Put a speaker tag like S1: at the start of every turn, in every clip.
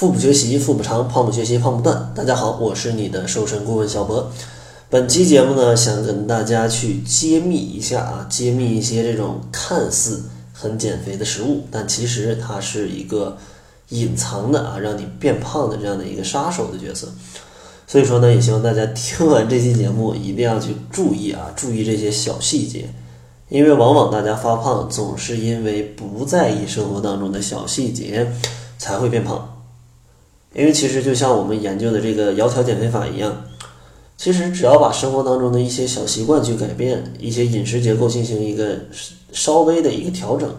S1: 腹部学习，腹部长；胖不学习，胖不断。大家好，我是你的瘦身顾问小博。本期节目呢，想跟大家去揭秘一下啊，揭秘一些这种看似很减肥的食物，但其实它是一个隐藏的啊，让你变胖的这样的一个杀手的角色。所以说呢，也希望大家听完这期节目一定要去注意啊，注意这些小细节，因为往往大家发胖总是因为不在意生活当中的小细节才会变胖。因为其实就像我们研究的这个窈窕减肥法一样，其实只要把生活当中的一些小习惯去改变，一些饮食结构进行一个稍微的一个调整，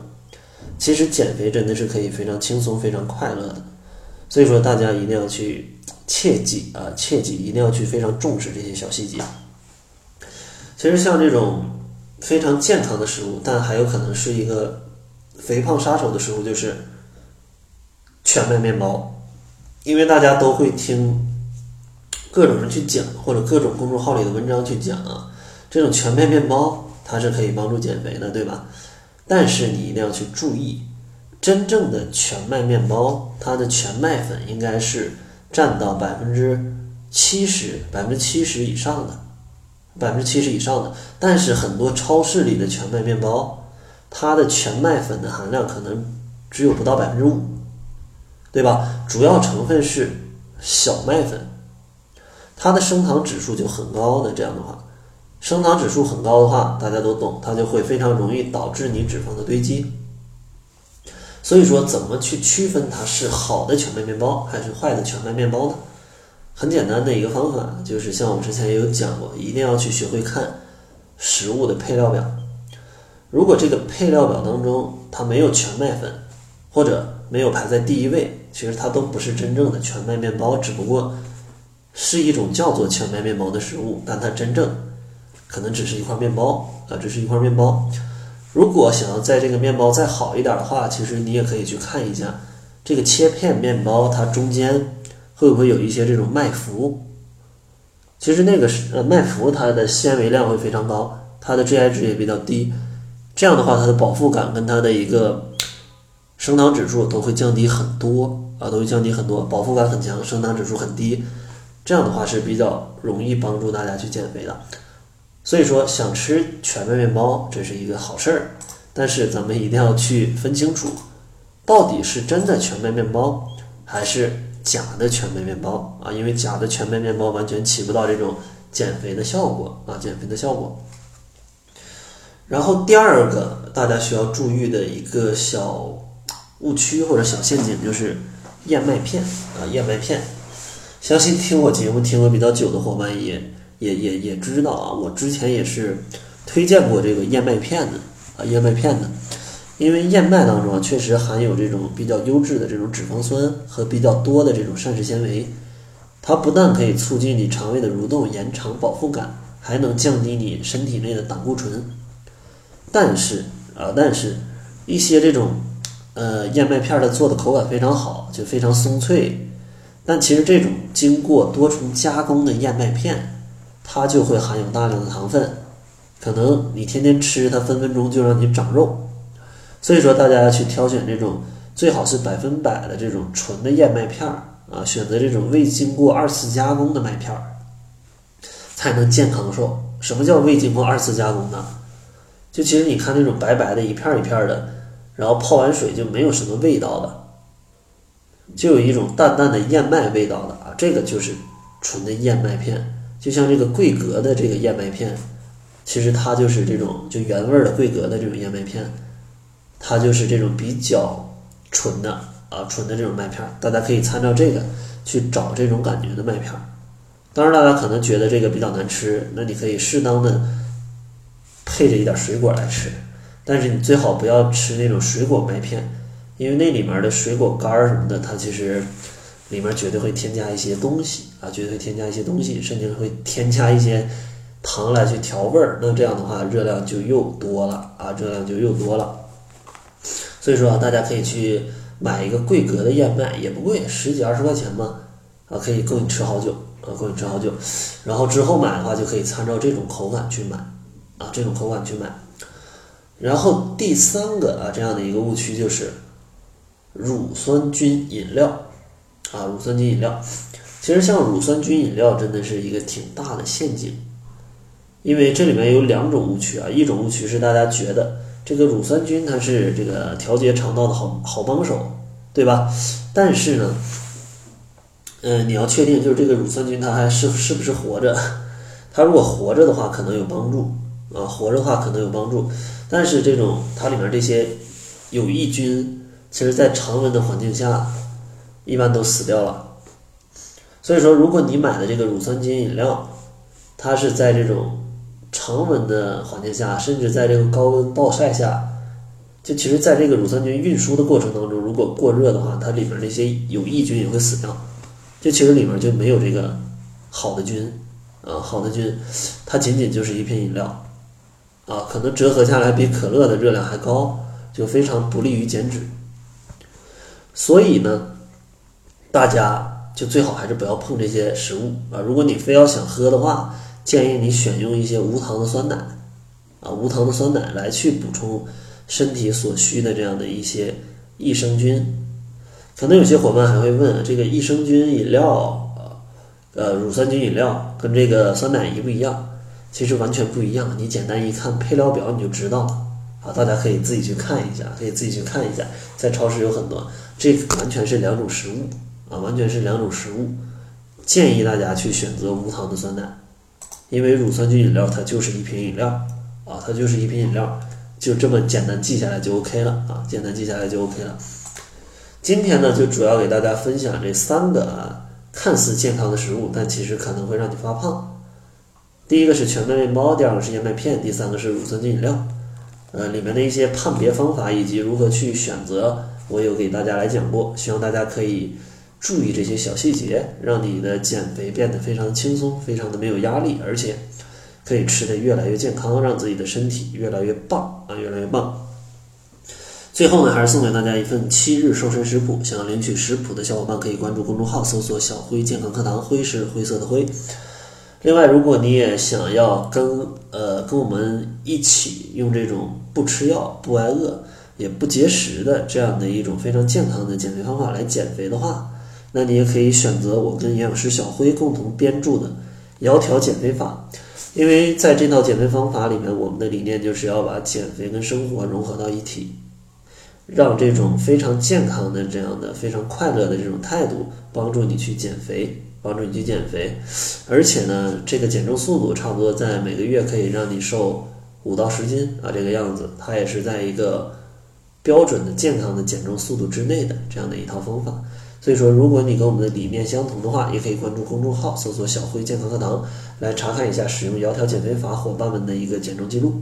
S1: 其实减肥真的是可以非常轻松、非常快乐的。所以说，大家一定要去切记啊，切记一定要去非常重视这些小细节。其实像这种非常健康的食物，但还有可能是一个肥胖杀手的食物，就是全麦面包。因为大家都会听各种人去讲，或者各种公众号里的文章去讲啊，这种全麦面包它是可以帮助减肥的，对吧？但是你一定要去注意，真正的全麦面包，它的全麦粉应该是占到百分之七十、百分之七十以上的，百分之七十以上的。但是很多超市里的全麦面包，它的全麦粉的含量可能只有不到百分之五。对吧？主要成分是小麦粉，它的升糖指数就很高的。这样的话，升糖指数很高的话，大家都懂，它就会非常容易导致你脂肪的堆积。所以说，怎么去区分它是好的全麦面包还是坏的全麦面包呢？很简单的一个方法，就是像我之前也有讲过，一定要去学会看食物的配料表。如果这个配料表当中它没有全麦粉，或者没有排在第一位。其实它都不是真正的全麦面包，只不过是一种叫做全麦面包的食物，但它真正可能只是一块面包啊，只是一块面包。如果想要在这个面包再好一点的话，其实你也可以去看一下这个切片面包，它中间会不会有一些这种麦麸？其实那个是呃麦麸，它的纤维量会非常高，它的 GI 值也比较低，这样的话它的饱腹感跟它的一个。升糖指数都会降低很多啊，都会降低很多，饱腹感很强，升糖指数很低，这样的话是比较容易帮助大家去减肥的。所以说，想吃全麦面包这是一个好事儿，但是咱们一定要去分清楚，到底是真的全麦面包还是假的全麦面包啊？因为假的全麦面包完全起不到这种减肥的效果啊，减肥的效果。然后第二个大家需要注意的一个小。误区或者小陷阱就是燕麦片啊，燕麦片。相信听我节目听过比较久的伙伴也也也也知道啊，我之前也是推荐过这个燕麦片的啊，燕麦片的。因为燕麦当中啊，确实含有这种比较优质的这种脂肪酸和比较多的这种膳食纤维，它不但可以促进你肠胃的蠕动，延长饱腹感，还能降低你身体内的胆固醇。但是啊，但是一些这种。呃，燕麦片儿的做的口感非常好，就非常松脆。但其实这种经过多重加工的燕麦片，它就会含有大量的糖分，可能你天天吃它，分分钟就让你长肉。所以说，大家要去挑选这种最好是百分百的这种纯的燕麦片儿啊，选择这种未经过二次加工的麦片儿，才能健康瘦。什么叫未经过二次加工呢？就其实你看那种白白的一片一片的。然后泡完水就没有什么味道的，就有一种淡淡的燕麦味道的啊，这个就是纯的燕麦片。就像这个桂格的这个燕麦片，其实它就是这种就原味的桂格的这种燕麦片，它就是这种比较纯的啊，纯的这种麦片。大家可以参照这个去找这种感觉的麦片。当然，大家可能觉得这个比较难吃，那你可以适当的配着一点水果来吃。但是你最好不要吃那种水果麦片，因为那里面的水果干儿什么的，它其实里面绝对会添加一些东西啊，绝对会添加一些东西，甚至会添加一些糖来去调味儿。那这样的话，热量就又多了啊，热量就又多了。所以说啊，大家可以去买一个桂格的燕麦，也不贵，十几二十块钱嘛，啊，可以够你吃好久啊，够你吃好久。然后之后买的话，就可以参照这种口感去买啊，这种口感去买。然后第三个啊，这样的一个误区就是乳酸菌饮料啊，乳酸菌饮料。其实像乳酸菌饮料真的是一个挺大的陷阱，因为这里面有两种误区啊，一种误区是大家觉得这个乳酸菌它是这个调节肠道的好好帮手，对吧？但是呢，嗯，你要确定就是这个乳酸菌它还是是不是活着，它如果活着的话可能有帮助啊，活着的话可能有帮助，但是这种它里面这些有益菌，其实在常温的环境下一般都死掉了。所以说，如果你买的这个乳酸菌饮料，它是在这种常温的环境下，甚至在这个高温暴晒下，就其实在这个乳酸菌运输的过程当中，如果过热的话，它里面那些有益菌也会死掉，就其实里面就没有这个好的菌啊，好的菌，它仅仅就是一瓶饮料啊，可能折合下来比可乐的热量还高，就非常不利于减脂。所以呢，大家。就最好还是不要碰这些食物啊！如果你非要想喝的话，建议你选用一些无糖的酸奶啊，无糖的酸奶来去补充身体所需的这样的一些益生菌。可能有些伙伴还会问，这个益生菌饮料，呃，乳酸菌饮料跟这个酸奶一不一样？其实完全不一样，你简单一看配料表你就知道了啊！大家可以自己去看一下，可以自己去看一下，在超市有很多，这完全是两种食物。啊，完全是两种食物，建议大家去选择无糖的酸奶，因为乳酸菌饮料它就是一瓶饮料啊，它就是一瓶饮料，就这么简单记下来就 OK 了啊，简单记下来就 OK 了。今天呢，就主要给大家分享这三个，看似健康的食物，但其实可能会让你发胖。第一个是全麦面包，第二个是燕麦片，第三个是乳酸菌饮料。呃，里面的一些判别方法以及如何去选择，我有给大家来讲过，希望大家可以。注意这些小细节，让你的减肥变得非常轻松，非常的没有压力，而且可以吃的越来越健康，让自己的身体越来越棒啊，越来越棒。最后呢，还是送给大家一份七日瘦身食谱，想要领取食谱的小伙伴可以关注公众号，搜索“小辉健康课堂”，辉是灰色的灰。另外，如果你也想要跟呃跟我们一起用这种不吃药、不挨饿、也不节食的这样的一种非常健康的减肥方法来减肥的话，那你也可以选择我跟营养师小辉共同编著的《窈窕减肥法》，因为在这套减肥方法里面，我们的理念就是要把减肥跟生活融合到一体，让这种非常健康的、这样的非常快乐的这种态度帮助你去减肥，帮助你去减肥。而且呢，这个减重速度差不多在每个月可以让你瘦五到十斤啊，这个样子，它也是在一个标准的健康的减重速度之内的这样的一套方法。所以说，如果你跟我们的理念相同的话，也可以关注公众号，搜索“小辉健康课堂”来查看一下使用窈窕减肥法伙伴们的一个减重记录。